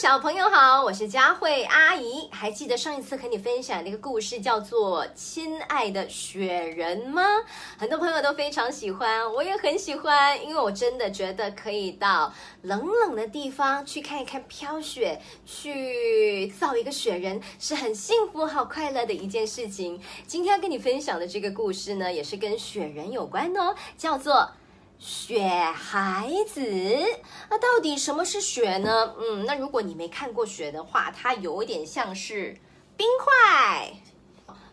小朋友好，我是佳慧阿姨。还记得上一次和你分享的一个故事叫做《亲爱的雪人》吗？很多朋友都非常喜欢，我也很喜欢，因为我真的觉得可以到冷冷的地方去看一看飘雪，去造一个雪人，是很幸福、好快乐的一件事情。今天要跟你分享的这个故事呢，也是跟雪人有关哦，叫做。雪孩子，那到底什么是雪呢？嗯，那如果你没看过雪的话，它有一点像是冰块，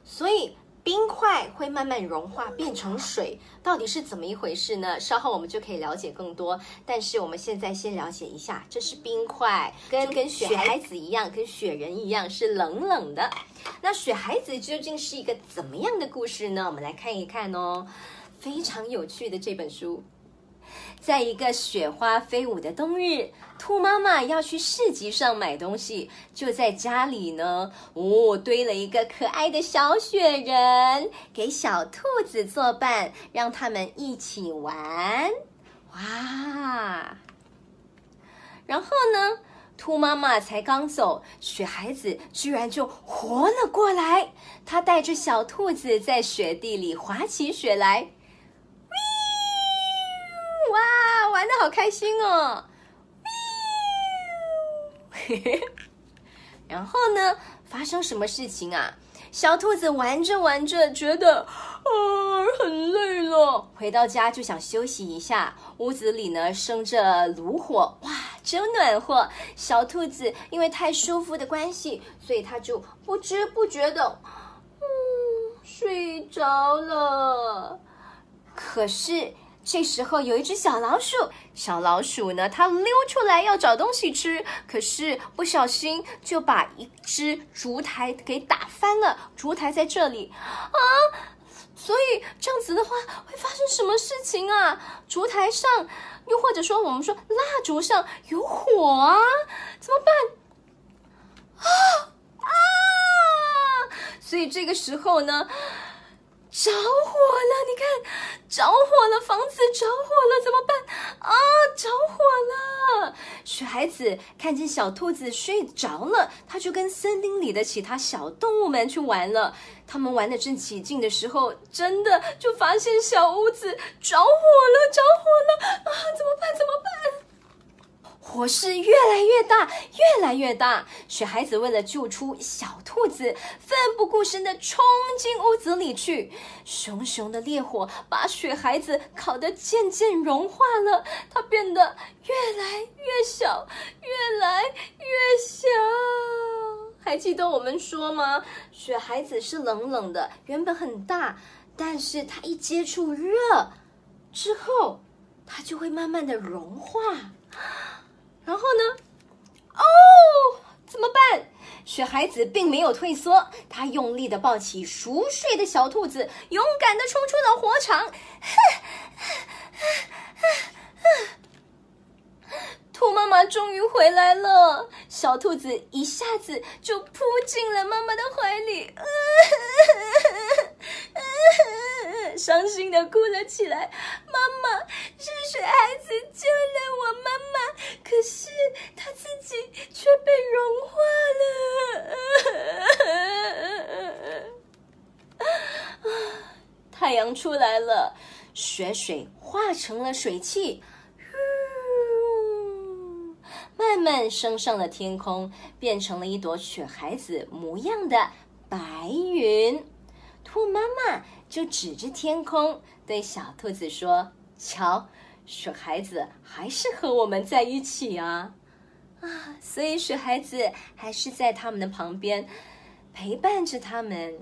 所以冰块会慢慢融化变成水，到底是怎么一回事呢？稍后我们就可以了解更多。但是我们现在先了解一下，这是冰块，跟跟雪孩子一样，跟雪人一样是冷冷的。那雪孩子究竟是一个怎么样的故事呢？我们来看一看哦，非常有趣的这本书。在一个雪花飞舞的冬日，兔妈妈要去市集上买东西，就在家里呢，哦，堆了一个可爱的小雪人，给小兔子作伴，让他们一起玩。哇！然后呢，兔妈妈才刚走，雪孩子居然就活了过来，他带着小兔子在雪地里滑起雪来。哇，玩的好开心哦！然后呢，发生什么事情啊？小兔子玩着玩着，觉得啊很累了，回到家就想休息一下。屋子里呢生着炉火，哇，真暖和。小兔子因为太舒服的关系，所以它就不知不觉的，嗯，睡着了。可是。这时候有一只小老鼠，小老鼠呢，它溜出来要找东西吃，可是不小心就把一只烛台给打翻了。烛台在这里啊，所以这样子的话会发生什么事情啊？烛台上，又或者说我们说蜡烛上有火啊，怎么办？啊啊！所以这个时候呢。着火了！你看，着火了，房子着火了，怎么办啊？着火了！雪孩子看见小兔子睡着了，他就跟森林里的其他小动物们去玩了。他们玩的正起劲的时候，真的就发现小屋子着火了，着火了啊！怎么办？怎么办？火势越来越大，越来越大。雪孩子为了救出小兔子，奋不顾身地冲进屋子里去。熊熊的烈火把雪孩子烤得渐渐融化了，它变得越来越小，越来越小。还记得我们说吗？雪孩子是冷冷的，原本很大，但是它一接触热之后，它就会慢慢的融化。然后呢？哦，怎么办？雪孩子并没有退缩，他用力的抱起熟睡的小兔子，勇敢的冲出了火场。兔妈妈终于回来了，小兔子一下子就扑进了妈妈的怀里。伤心的哭了起来，妈妈是雪孩子救了我妈妈，可是他自己却被融化了。太阳出来了，雪水化成了水汽，慢慢升上了天空，变成了一朵雪孩子模样的白云。兔妈妈。就指着天空对小兔子说：“瞧，雪孩子还是和我们在一起啊！啊，所以雪孩子还是在他们的旁边陪伴着他们。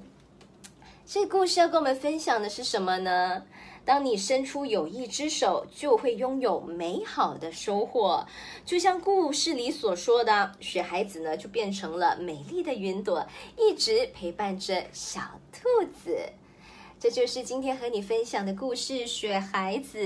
这故事要跟我们分享的是什么呢？当你伸出友谊之手，就会拥有美好的收获。就像故事里所说的，雪孩子呢就变成了美丽的云朵，一直陪伴着小兔子。”这就是今天和你分享的故事《雪孩子》。